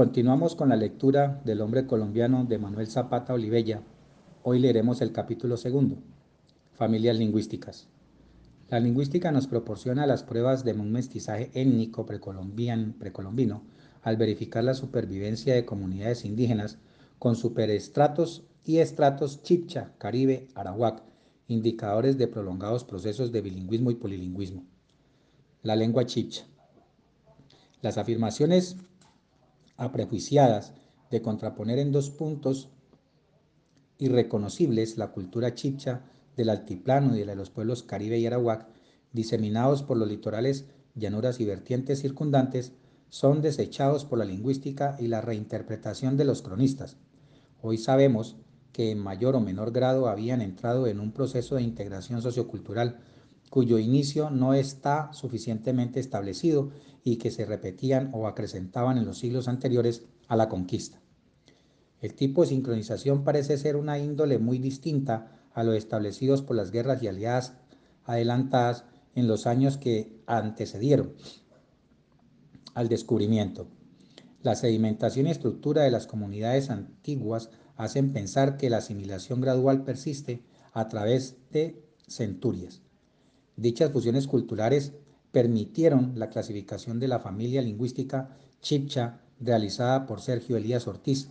Continuamos con la lectura del hombre colombiano de Manuel Zapata Olivella. Hoy leeremos el capítulo segundo, Familias Lingüísticas. La lingüística nos proporciona las pruebas de un mestizaje étnico precolombino al verificar la supervivencia de comunidades indígenas con superestratos y estratos chipcha, caribe, arawak, indicadores de prolongados procesos de bilingüismo y polilingüismo. La lengua chipcha. Las afirmaciones aprejuiciadas de contraponer en dos puntos irreconocibles la cultura chipcha del altiplano y de los pueblos caribe y arawak, diseminados por los litorales, llanuras y vertientes circundantes, son desechados por la lingüística y la reinterpretación de los cronistas. Hoy sabemos que en mayor o menor grado habían entrado en un proceso de integración sociocultural cuyo inicio no está suficientemente establecido y que se repetían o acrecentaban en los siglos anteriores a la conquista. El tipo de sincronización parece ser una índole muy distinta a lo establecidos por las guerras y aliadas adelantadas en los años que antecedieron al descubrimiento. La sedimentación y estructura de las comunidades antiguas hacen pensar que la asimilación gradual persiste a través de centurias. Dichas fusiones culturales permitieron la clasificación de la familia lingüística chipcha realizada por Sergio Elías Ortiz.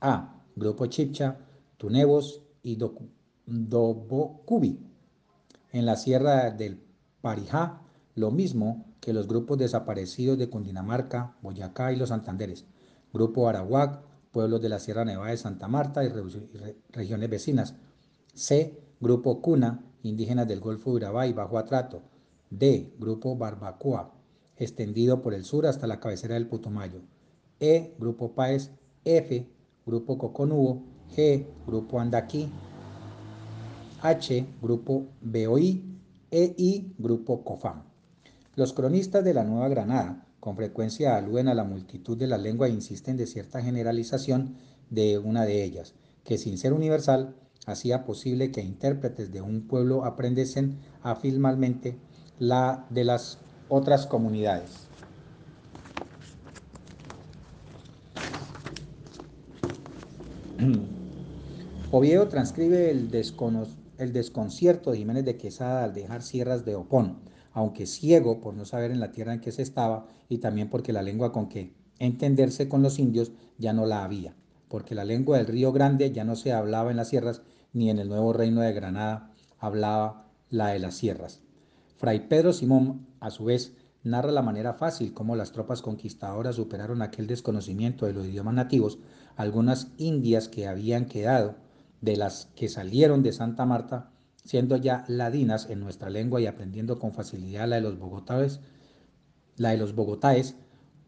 A. Grupo chipcha, tunevos y dobocubi. En la sierra del Parijá, lo mismo que los grupos desaparecidos de Cundinamarca, Boyacá y los Santanderes. Grupo Arahuac, pueblos de la Sierra Nevada de Santa Marta y regiones vecinas. C. Grupo Cuna, indígenas del Golfo de Urabá y Bajo Atrato. D. Grupo Barbacoa, extendido por el sur hasta la cabecera del Putumayo. E. Grupo Paez. F. Grupo Coconubo. G. Grupo Andaquí. H. Grupo BOI. E. I. Grupo COFAM. Los cronistas de la Nueva Granada con frecuencia aluden a la multitud de la lengua e insisten de cierta generalización de una de ellas, que sin ser universal hacía posible que intérpretes de un pueblo aprendiesen afilmalmente la de las otras comunidades. Oviedo transcribe el, el desconcierto de Jiménez de Quesada al dejar sierras de Opón, aunque ciego por no saber en la tierra en que se estaba y también porque la lengua con que entenderse con los indios ya no la había, porque la lengua del Río Grande ya no se hablaba en las sierras ni en el nuevo reino de Granada hablaba la de las sierras. Fray Pedro Simón, a su vez, narra la manera fácil como las tropas conquistadoras superaron aquel desconocimiento de los idiomas nativos, algunas indias que habían quedado, de las que salieron de Santa Marta, siendo ya ladinas en nuestra lengua y aprendiendo con facilidad la de los bogotáes, la de los bogotáes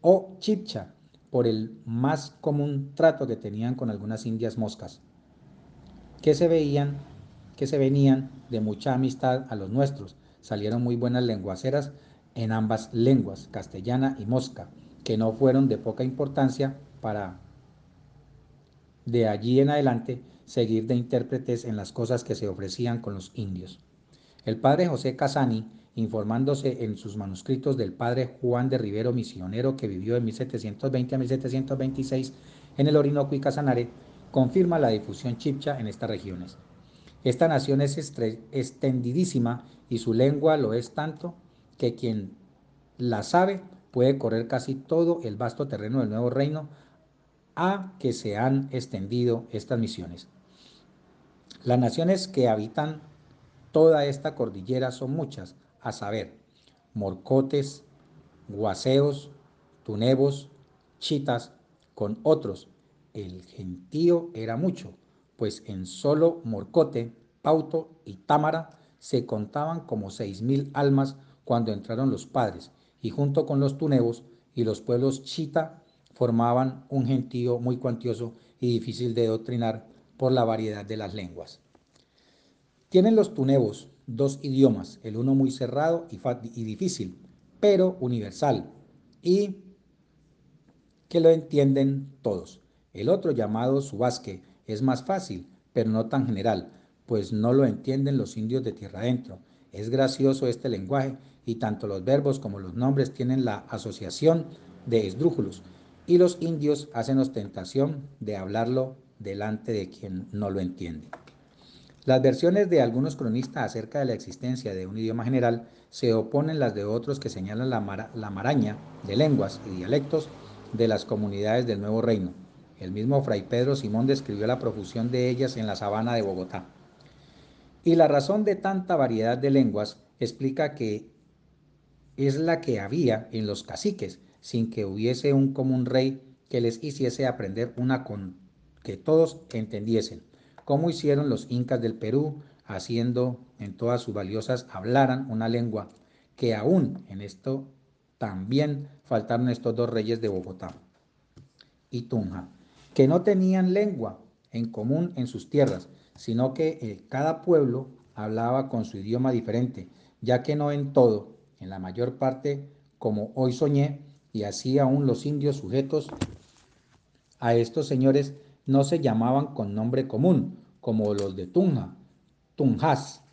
o chipcha, por el más común trato que tenían con algunas indias moscas que se veían, que se venían de mucha amistad a los nuestros. Salieron muy buenas lenguaceras en ambas lenguas, castellana y mosca, que no fueron de poca importancia para de allí en adelante seguir de intérpretes en las cosas que se ofrecían con los indios. El padre José Casani, informándose en sus manuscritos del padre Juan de Rivero, misionero que vivió de 1720 a 1726 en el Orinoco y Casanare, confirma la difusión chipcha en estas regiones. Esta nación es extendidísima y su lengua lo es tanto que quien la sabe puede correr casi todo el vasto terreno del nuevo reino a que se han extendido estas misiones. Las naciones que habitan toda esta cordillera son muchas, a saber, morcotes, guaseos, tunebos, chitas, con otros el gentío era mucho, pues en solo Morcote, Pauto y Támara se contaban como seis mil almas cuando entraron los padres, y junto con los tunebos y los pueblos chita formaban un gentío muy cuantioso y difícil de doctrinar por la variedad de las lenguas. Tienen los tunebos dos idiomas, el uno muy cerrado y, y difícil, pero universal, y que lo entienden todos. El otro llamado subasque es más fácil, pero no tan general, pues no lo entienden los indios de tierra adentro. Es gracioso este lenguaje y tanto los verbos como los nombres tienen la asociación de esdrújulos y los indios hacen ostentación de hablarlo delante de quien no lo entiende. Las versiones de algunos cronistas acerca de la existencia de un idioma general se oponen las de otros que señalan la, maraña de lenguas y dialectos de las comunidades del Nuevo Reino. El mismo Fray Pedro Simón describió la profusión de ellas en la sabana de Bogotá. Y la razón de tanta variedad de lenguas explica que es la que había en los caciques, sin que hubiese un común rey que les hiciese aprender una con que todos entendiesen como hicieron los incas del Perú, haciendo en todas sus valiosas hablaran una lengua, que aún en esto también faltaron estos dos reyes de Bogotá y Tunja, que no tenían lengua en común en sus tierras, sino que eh, cada pueblo hablaba con su idioma diferente, ya que no en todo, en la mayor parte, como hoy soñé, y así aún los indios sujetos a estos señores no se llamaban con nombre común, como los de Tunja, Tunjas,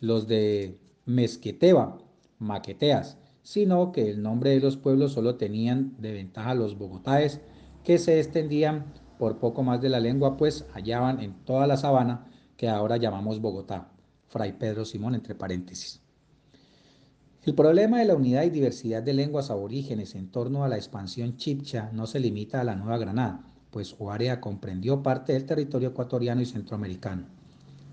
los de Mezqueteba, Maqueteas, sino que el nombre de los pueblos solo tenían de ventaja los bogotáes, que se extendían por poco más de la lengua, pues hallaban en toda la sabana que ahora llamamos Bogotá. Fray Pedro Simón, entre paréntesis. El problema de la unidad y diversidad de lenguas aborígenes en torno a la expansión chipcha no se limita a la Nueva Granada, pues Oarea comprendió parte del territorio ecuatoriano y centroamericano.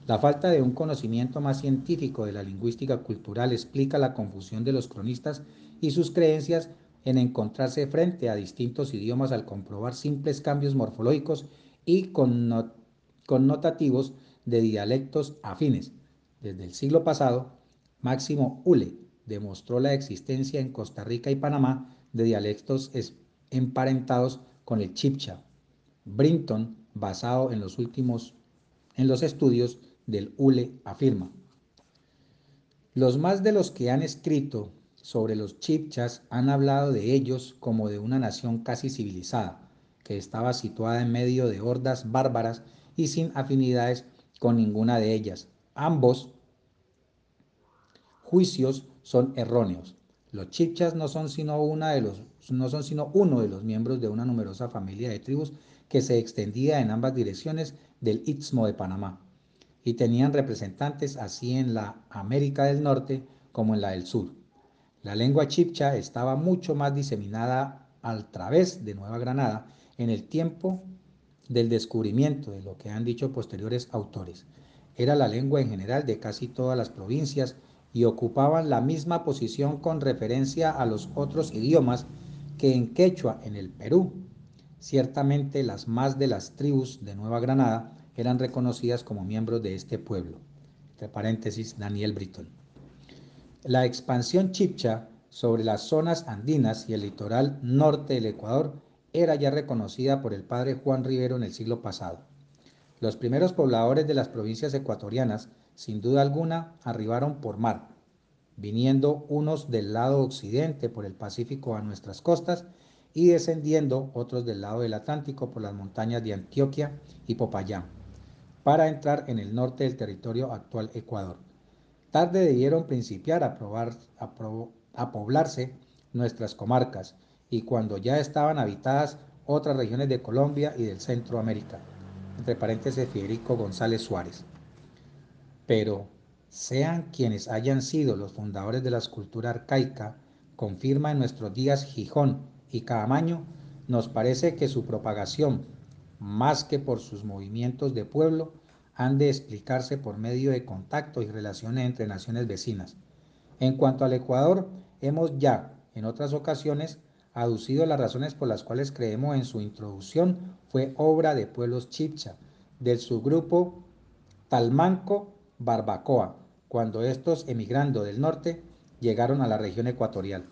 La falta de un conocimiento más científico de la lingüística cultural explica la confusión de los cronistas y sus creencias en encontrarse frente a distintos idiomas al comprobar simples cambios morfológicos y connotativos de dialectos afines. Desde el siglo pasado, Máximo Ule demostró la existencia en Costa Rica y Panamá de dialectos emparentados con el chipcha, Brinton, basado en los últimos en los estudios del ULE, afirma: Los más de los que han escrito sobre los chipchas han hablado de ellos como de una nación casi civilizada, que estaba situada en medio de hordas bárbaras y sin afinidades con ninguna de ellas. Ambos juicios son erróneos. Los chipchas no son sino, una de los, no son sino uno de los miembros de una numerosa familia de tribus que se extendía en ambas direcciones del Istmo de Panamá, y tenían representantes así en la América del Norte como en la del Sur. La lengua chipcha estaba mucho más diseminada al través de Nueva Granada en el tiempo del descubrimiento de lo que han dicho posteriores autores. Era la lengua en general de casi todas las provincias y ocupaban la misma posición con referencia a los otros idiomas que en quechua en el Perú, Ciertamente las más de las tribus de Nueva Granada eran reconocidas como miembros de este pueblo. Entre paréntesis, Daniel Britton. La expansión chipcha sobre las zonas andinas y el litoral norte del Ecuador era ya reconocida por el padre Juan Rivero en el siglo pasado. Los primeros pobladores de las provincias ecuatorianas, sin duda alguna, arribaron por mar, viniendo unos del lado occidente por el Pacífico a nuestras costas y descendiendo otros del lado del Atlántico por las montañas de Antioquia y Popayán, para entrar en el norte del territorio actual Ecuador. Tarde debieron principiar a, probar, a, poblarse nuestras comarcas y cuando ya estaban habitadas otras regiones de Colombia y del Centroamérica, entre paréntesis Federico González Suárez. Pero sean quienes hayan sido los fundadores de la escultura arcaica, confirma en nuestros días Gijón y Caamaño, nos parece que su propagación, más que por sus movimientos de pueblo, han de explicarse por medio de contactos y relaciones entre naciones vecinas. En cuanto al Ecuador, hemos ya, en otras ocasiones, aducido las razones por las cuales creemos en su introducción fue obra de pueblos chipcha, del subgrupo Talmanco-Barbacoa, cuando estos, emigrando del norte, llegaron a la región ecuatorial.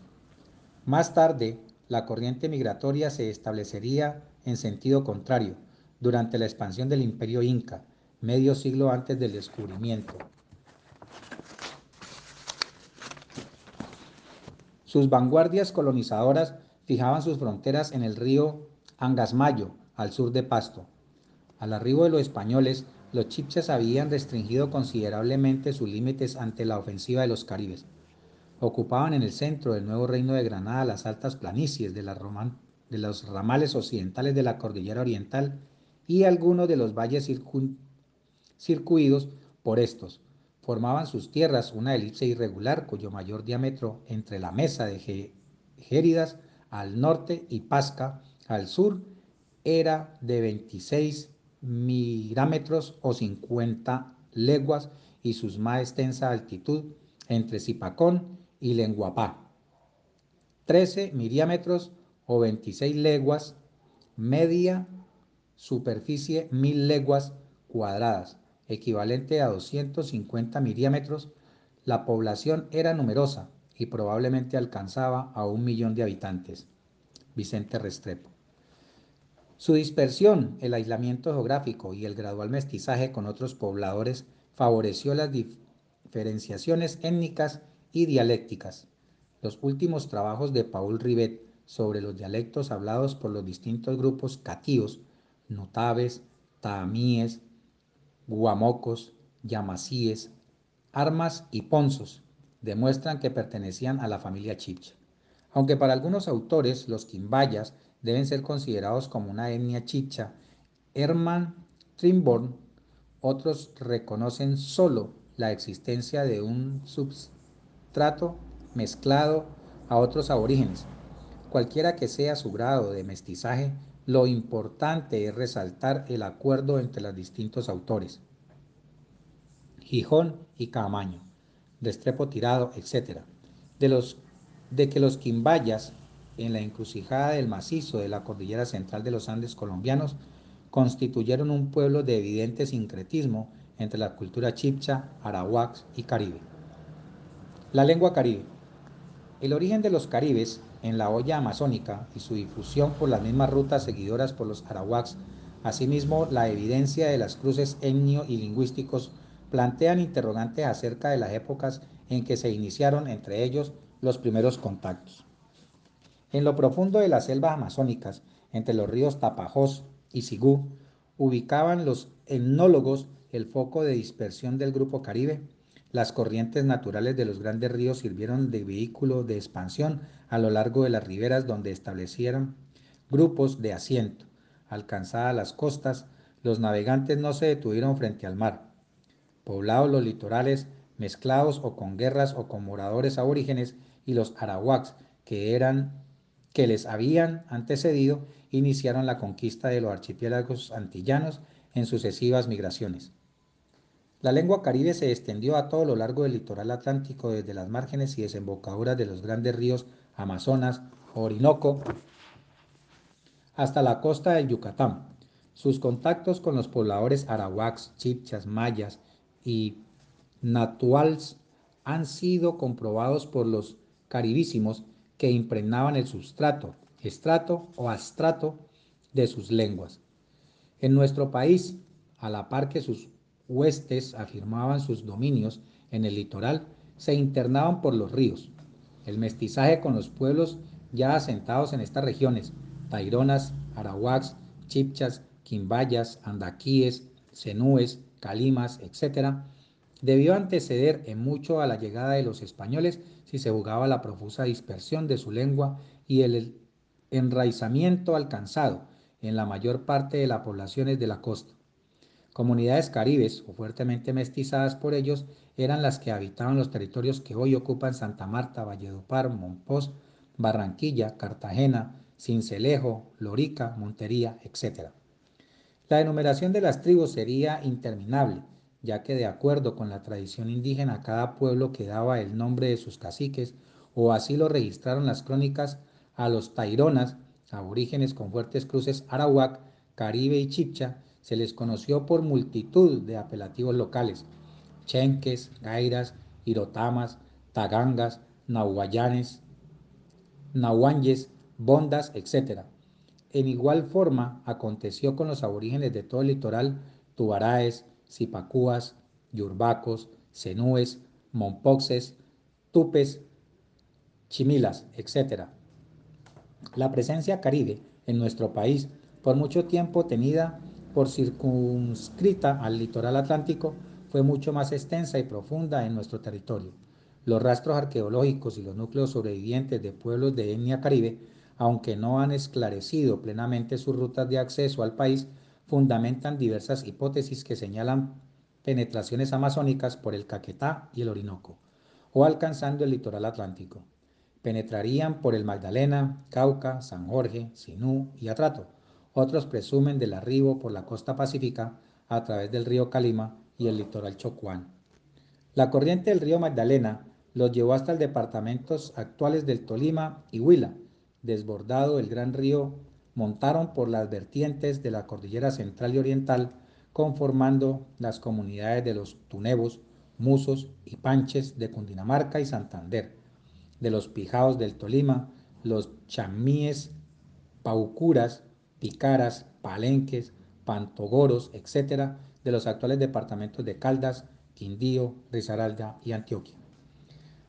Más tarde, la corriente migratoria se establecería en sentido contrario durante la expansión del imperio inca, medio siglo antes del descubrimiento. Sus vanguardias colonizadoras fijaban sus fronteras en el río Angasmayo, al sur de Pasto. Al arribo de los españoles, los chipchas habían restringido considerablemente sus límites ante la ofensiva de los caribes. Ocupaban en el centro del nuevo reino de Granada las altas planicies de, de los ramales occidentales de la cordillera oriental y algunos de los valles circuidos por estos. Formaban sus tierras una elipse irregular cuyo mayor diámetro entre la mesa de Géridas al norte y Pasca al sur era de 26 mirámetros o 50 leguas y su más extensa altitud entre Zipacón y Lenguapá. 13 miriámetros o 26 leguas, media superficie 1000 leguas cuadradas, equivalente a 250 miriámetros. La población era numerosa y probablemente alcanzaba a un millón de habitantes. Vicente Restrepo. Su dispersión, el aislamiento geográfico y el gradual mestizaje con otros pobladores favoreció las diferenciaciones étnicas y dialécticas. Los últimos trabajos de Paul Rivet sobre los dialectos hablados por los distintos grupos catíos, notaves, taamíes, guamocos, yamasíes, armas y ponzos demuestran que pertenecían a la familia chipcha. Aunque para algunos autores los quimbayas deben ser considerados como una etnia chicha. Hermann Trimborn, otros reconocen solo la existencia de un substrato mezclado a otros aborígenes. Cualquiera que sea su grado de mestizaje, lo importante es resaltar el acuerdo entre los distintos autores. Gijón y Camaño, Destrepo Tirado, etc. De, los, de que los quimbayas en la encrucijada del macizo de la cordillera central de los Andes colombianos, constituyeron un pueblo de evidente sincretismo entre la cultura chipcha, arawak y caribe. La lengua caribe. El origen de los caribes en la olla amazónica y su difusión por las mismas rutas seguidoras por los arawaks, asimismo la evidencia de las cruces etnio y lingüísticos, plantean interrogantes acerca de las épocas en que se iniciaron entre ellos los primeros contactos. En lo profundo de las selvas amazónicas, entre los ríos Tapajós y Sigú, ubicaban los etnólogos el foco de dispersión del grupo Caribe. Las corrientes naturales de los grandes ríos sirvieron de vehículo de expansión a lo largo de las riberas donde establecieron grupos de asiento. Alcanzadas las costas, los navegantes no se detuvieron frente al mar. Poblados los litorales, mezclados o con guerras o con moradores aborígenes, y los arawaks, que eran que les habían antecedido iniciaron la conquista de los archipiélagos antillanos en sucesivas migraciones. La lengua caribe se extendió a todo lo largo del litoral atlántico desde las márgenes y desembocaduras de los grandes ríos Amazonas, Orinoco, hasta la costa del Yucatán. Sus contactos con los pobladores arawaks, chipchas, mayas y natuals han sido comprobados por los caribísimos que impregnaban el sustrato, estrato o astrato de sus lenguas. En nuestro país, a la par que sus huestes afirmaban sus dominios en el litoral, se internaban por los ríos. El mestizaje con los pueblos ya asentados en estas regiones, taironas, arawaks, chipchas, quimbayas, andaquíes, cenúes, calimas, etc., debió anteceder en mucho a la llegada de los españoles si se jugaba la profusa dispersión de su lengua y el enraizamiento alcanzado en la mayor parte de las poblaciones de la costa. Comunidades caribes o fuertemente mestizadas por ellos eran las que habitaban los territorios que hoy ocupan Santa Marta, Valledupar, Monpós, Barranquilla, Cartagena, Cincelejo, Lorica, Montería, etc. La enumeración de las tribus sería interminable, ya que de acuerdo con la tradición indígena cada pueblo quedaba el nombre de sus caciques, o así lo registraron las crónicas a los taironas, aborígenes con fuertes cruces arawak, caribe y chipcha, se les conoció por multitud de apelativos locales, chenques, gairas, irotamas, tagangas, nahuayanes, nahuanyes, bondas, etc. En igual forma aconteció con los aborígenes de todo el litoral, tubaraes, Zipacúas, Yurbacos, Cenúes, Mompoxes, Tupes, Chimilas, etc. La presencia caribe en nuestro país, por mucho tiempo tenida por circunscrita al litoral atlántico, fue mucho más extensa y profunda en nuestro territorio. Los rastros arqueológicos y los núcleos sobrevivientes de pueblos de etnia caribe, aunque no han esclarecido plenamente sus rutas de acceso al país, fundamentan diversas hipótesis que señalan penetraciones amazónicas por el Caquetá y el Orinoco, o alcanzando el litoral atlántico. Penetrarían por el Magdalena, Cauca, San Jorge, Sinú y Atrato. Otros presumen del arribo por la costa pacífica a través del río Calima y el litoral chocuán. La corriente del río Magdalena los llevó hasta el departamentos actuales del Tolima y Huila. Desbordado el gran río, montaron por las vertientes de la cordillera central y oriental, conformando las comunidades de los tunebos, musos y panches de Cundinamarca y Santander, de los pijaos del Tolima, los chamíes, paucuras, picaras, palenques, pantogoros, etc., de los actuales departamentos de Caldas, Quindío, Risaralda y Antioquia.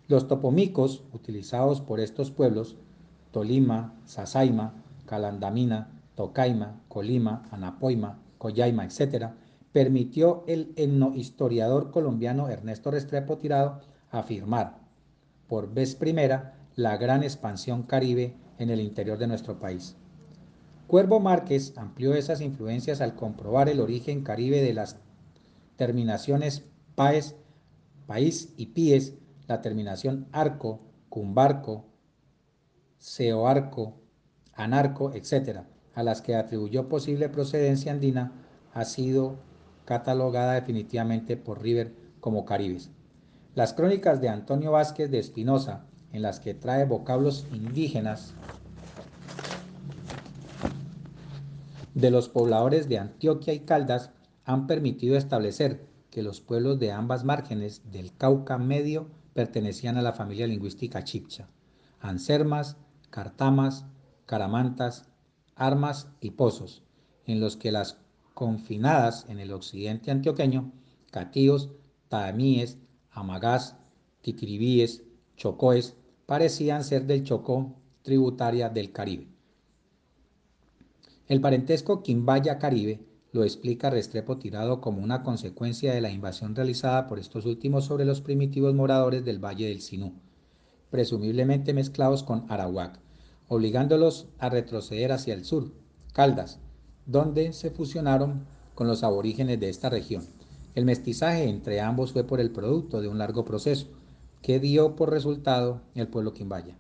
Los topomicos utilizados por estos pueblos, Tolima, Sasaima, Calandamina, Tocaima, Colima, Anapoima, Coyaima, etc., permitió el etnohistoriador colombiano Ernesto Restrepo Tirado afirmar, por vez primera, la gran expansión caribe en el interior de nuestro país. Cuervo Márquez amplió esas influencias al comprobar el origen caribe de las terminaciones paes, país y pies, la terminación arco, cumbarco, seoarco, anarco, etc., a las que atribuyó posible procedencia andina, ha sido catalogada definitivamente por River como caribes. Las crónicas de Antonio Vázquez de Espinosa, en las que trae vocablos indígenas de los pobladores de Antioquia y Caldas, han permitido establecer que los pueblos de ambas márgenes del Cauca Medio pertenecían a la familia lingüística chipcha. Ansermas, Cartamas, Caramantas, Armas y Pozos, en los que las confinadas en el occidente antioqueño, catíos, taemíes, amagás, titiribíes, chocoes, parecían ser del Chocó, tributaria del Caribe. El parentesco Quimbaya-Caribe lo explica Restrepo Tirado como una consecuencia de la invasión realizada por estos últimos sobre los primitivos moradores del Valle del Sinú, presumiblemente mezclados con Arawak, obligándolos a retroceder hacia el sur, Caldas, donde se fusionaron con los aborígenes de esta región. El mestizaje entre ambos fue por el producto de un largo proceso, que dio por resultado el pueblo quimbaya.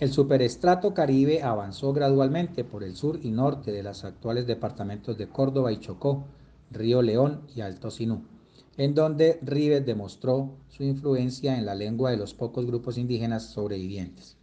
El superestrato caribe avanzó gradualmente por el sur y norte de los actuales departamentos de Córdoba y Chocó, Río León y Alto Sinú, en donde Rives demostró su influencia en la lengua de los pocos grupos indígenas sobrevivientes.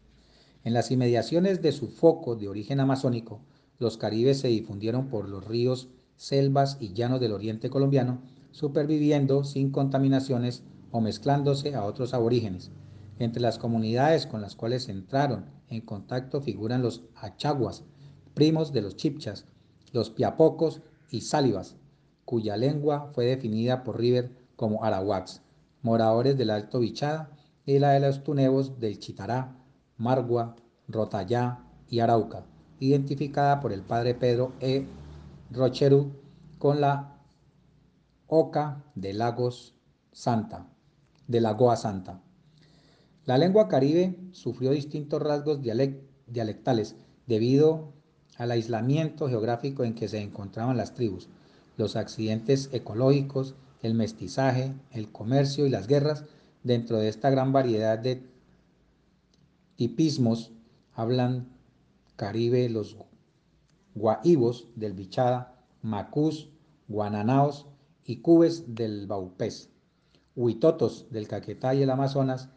En las inmediaciones de su foco de origen amazónico, los caribes se difundieron por los ríos, selvas y llanos del oriente colombiano, superviviendo sin contaminaciones o mezclándose a otros aborígenes, entre las comunidades con las cuales entraron en contacto figuran los achaguas, primos de los chipchas, los piapocos y sálivas, cuya lengua fue definida por River como arahuacs, moradores del Alto Bichada, y la de los tunebos del Chitará, Margua, Rotayá y Arauca, identificada por el padre Pedro E. Rocherú con la Oca de Lagos Santa, de Lagoa Santa. La lengua caribe sufrió distintos rasgos dialectales debido al aislamiento geográfico en que se encontraban las tribus, los accidentes ecológicos, el mestizaje, el comercio y las guerras. Dentro de esta gran variedad de tipismos hablan caribe los guaibos del Bichada, macús, guananaos y cubes del Baupés, huitotos del Caquetá y el Amazonas,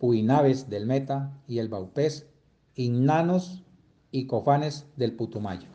Puinaves del Meta y el Baupés, Innanos y Cofanes del Putumayo.